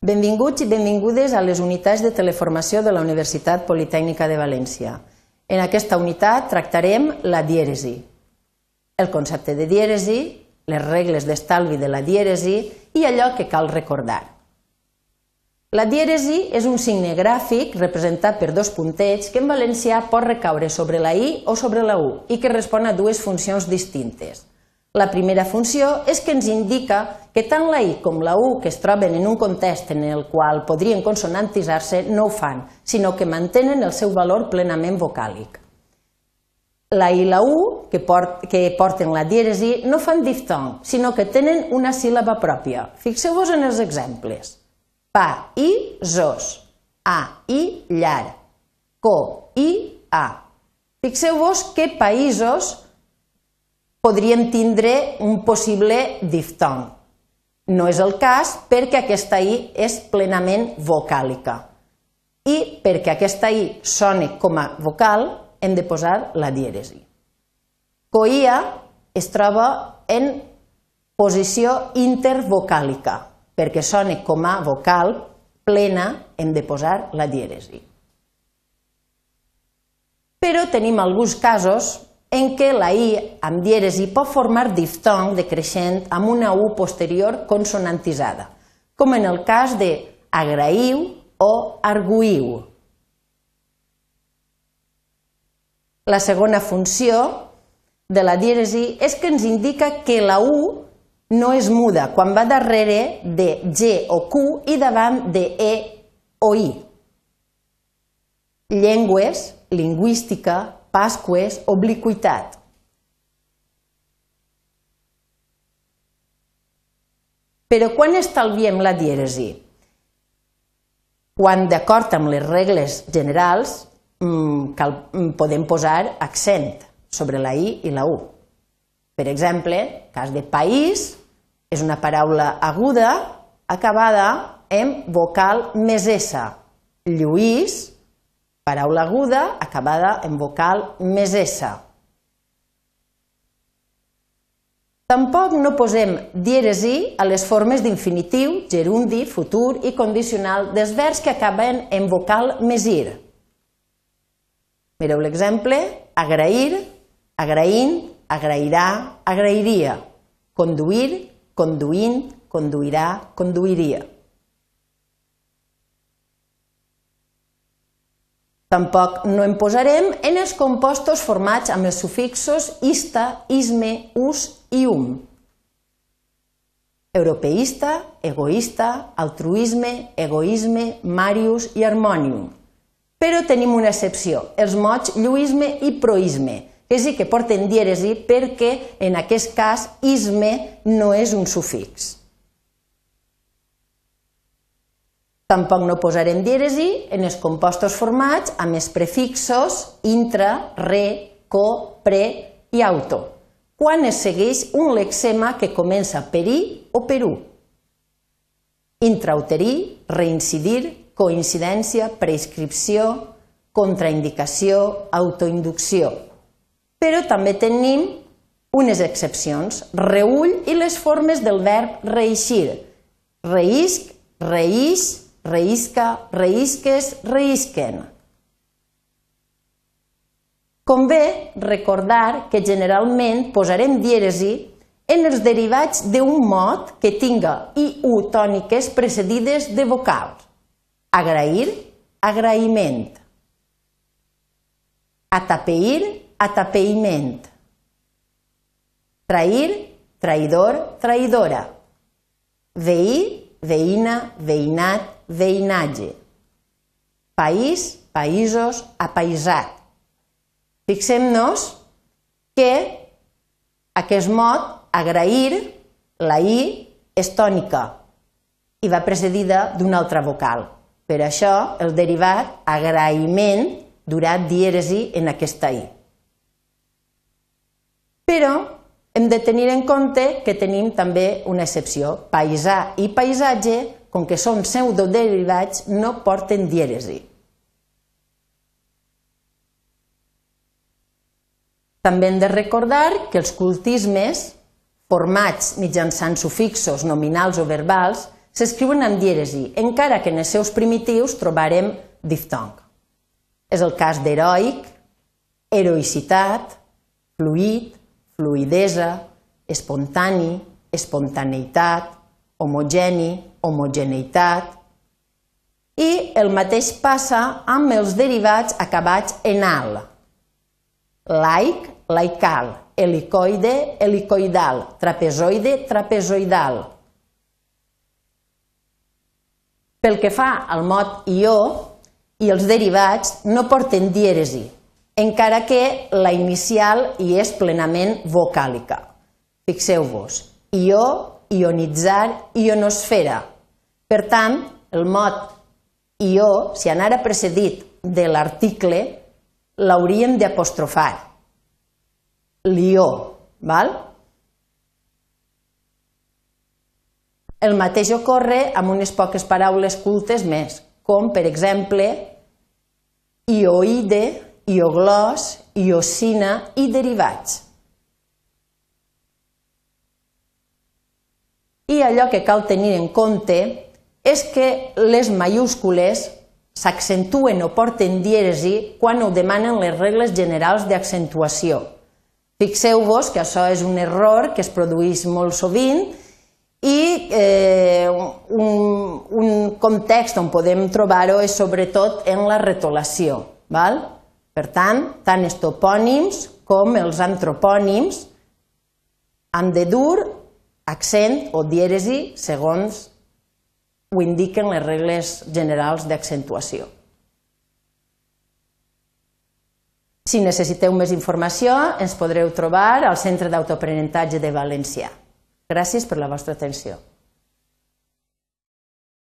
Benvinguts i benvingudes a les unitats de teleformació de la Universitat Politècnica de València. En aquesta unitat tractarem la dièresi, el concepte de dièresi, les regles d'estalvi de la dièresi i allò que cal recordar. La dièresi és un signe gràfic representat per dos puntets que en valencià pot recaure sobre la i o sobre la u i que respon a dues funcions distintes. La primera funció és que ens indica que tant la I com la U, que es troben en un context en el qual podrien consonantitzar-se, no ho fan, sinó que mantenen el seu valor plenament vocàlic. La I i la U, que, port, que porten la dièresi, no fan diftong, sinó que tenen una síl·laba pròpia. Fixeu-vos en els exemples. Pa, i, zos. A, i, llar. Co, i, a. Fixeu-vos que països podríem tindre un possible diftong. No és el cas perquè aquesta I és plenament vocàlica. I perquè aquesta I soni com a vocal, hem de posar la dièresi. Coia es troba en posició intervocàlica. Perquè soni com a vocal plena, hem de posar la dièresi. Però tenim alguns casos en què la I amb dièresi pot formar diftong decreixent amb una U posterior consonantitzada, com en el cas de agraïu o arguïu. La segona funció de la dièresi és que ens indica que la U no és muda quan va darrere de G o Q i davant de E o I. Llengües, lingüística, Pasques, obliquitat. Però quan estalviem la dièresi? Quan, d'acord amb les regles generals, mm, cal, mm, podem posar accent sobre la I i la U. Per exemple, cas de país, és una paraula aguda acabada en vocal més S. Lluís, paraula aguda acabada en vocal més S. Tampoc no posem dièresi a les formes d'infinitiu, gerundi, futur i condicional dels verbs que acaben en vocal més ir. Mireu l'exemple, agrair, agraint, agrairà, agrairia, conduir, conduint, conduirà, conduiria. Tampoc no en posarem en els compostos formats amb els sufixos ista, isme, us i um. Europeista, egoista, altruisme, egoisme, marius i harmonium. Però tenim una excepció, els mots lluisme i proisme, que sí que porten dièresi perquè en aquest cas isme no és un sufix. Tampoc no posarem dièresi en els compostos formats amb els prefixos intra, re, co, pre i auto, quan es segueix un lexema que comença per i o per u. Intrauterí, reincidir, coincidència, prescripció, contraindicació, autoinducció. Però també tenim unes excepcions, reull i les formes del verb reixir, reisc, reís, reisca, reisques, reisquen. Convé recordar que generalment posarem dièresi en els derivats d'un mot que tinga i u tòniques precedides de vocals. Agrair, agraïment. Atapeir, atapeïment. Trair, traïdor, traïdora. Veir, veïna, veïnat, veïnatge. País, països, apaisat. Fixem-nos que aquest mot, agrair, la i és tònica i va precedida d'una altra vocal. Per això, el derivat agraïment durà dièresi en aquesta i. Però hem de tenir en compte que tenim també una excepció. Paisà i paisatge, com que són pseudoderivats, no porten dièresi. També hem de recordar que els cultismes, formats mitjançant sufixos nominals o verbals, s'escriuen amb dièresi, encara que en els seus primitius trobarem diftong. És el cas d'heroic, heroïcitat, fluid, fluidesa, espontani, espontaneïtat, homogeni, homogeneïtat, i el mateix passa amb els derivats acabats en al. Laic, laical, helicoide, helicoidal, trapezoide, trapezoidal. Pel que fa al mot ió i els derivats no porten dièresi, encara que la inicial hi és plenament vocàlica. Fixeu-vos, ió, ionitzar, ionosfera. Per tant, el mot ió, si anara precedit de l'article, l'hauríem d'apostrofar. Lió, val? El mateix ocorre amb unes poques paraules cultes més, com per exemple ioide, ioglós, iocina i derivats. I allò que cal tenir en compte és que les mayúscules s'accentuen o porten dièresi quan ho demanen les regles generals d'accentuació. Fixeu-vos que això és un error que es produeix molt sovint i eh, un, un context on podem trobar-ho és sobretot en la retolació. Val? Per tant, tant els topònims com els antropònims han de dur accent o dièresi segons ho indiquen les regles generals d'accentuació. Si necessiteu més informació, ens podreu trobar al Centre d'Autoaprenentatge de València. Gràcies per la vostra atenció.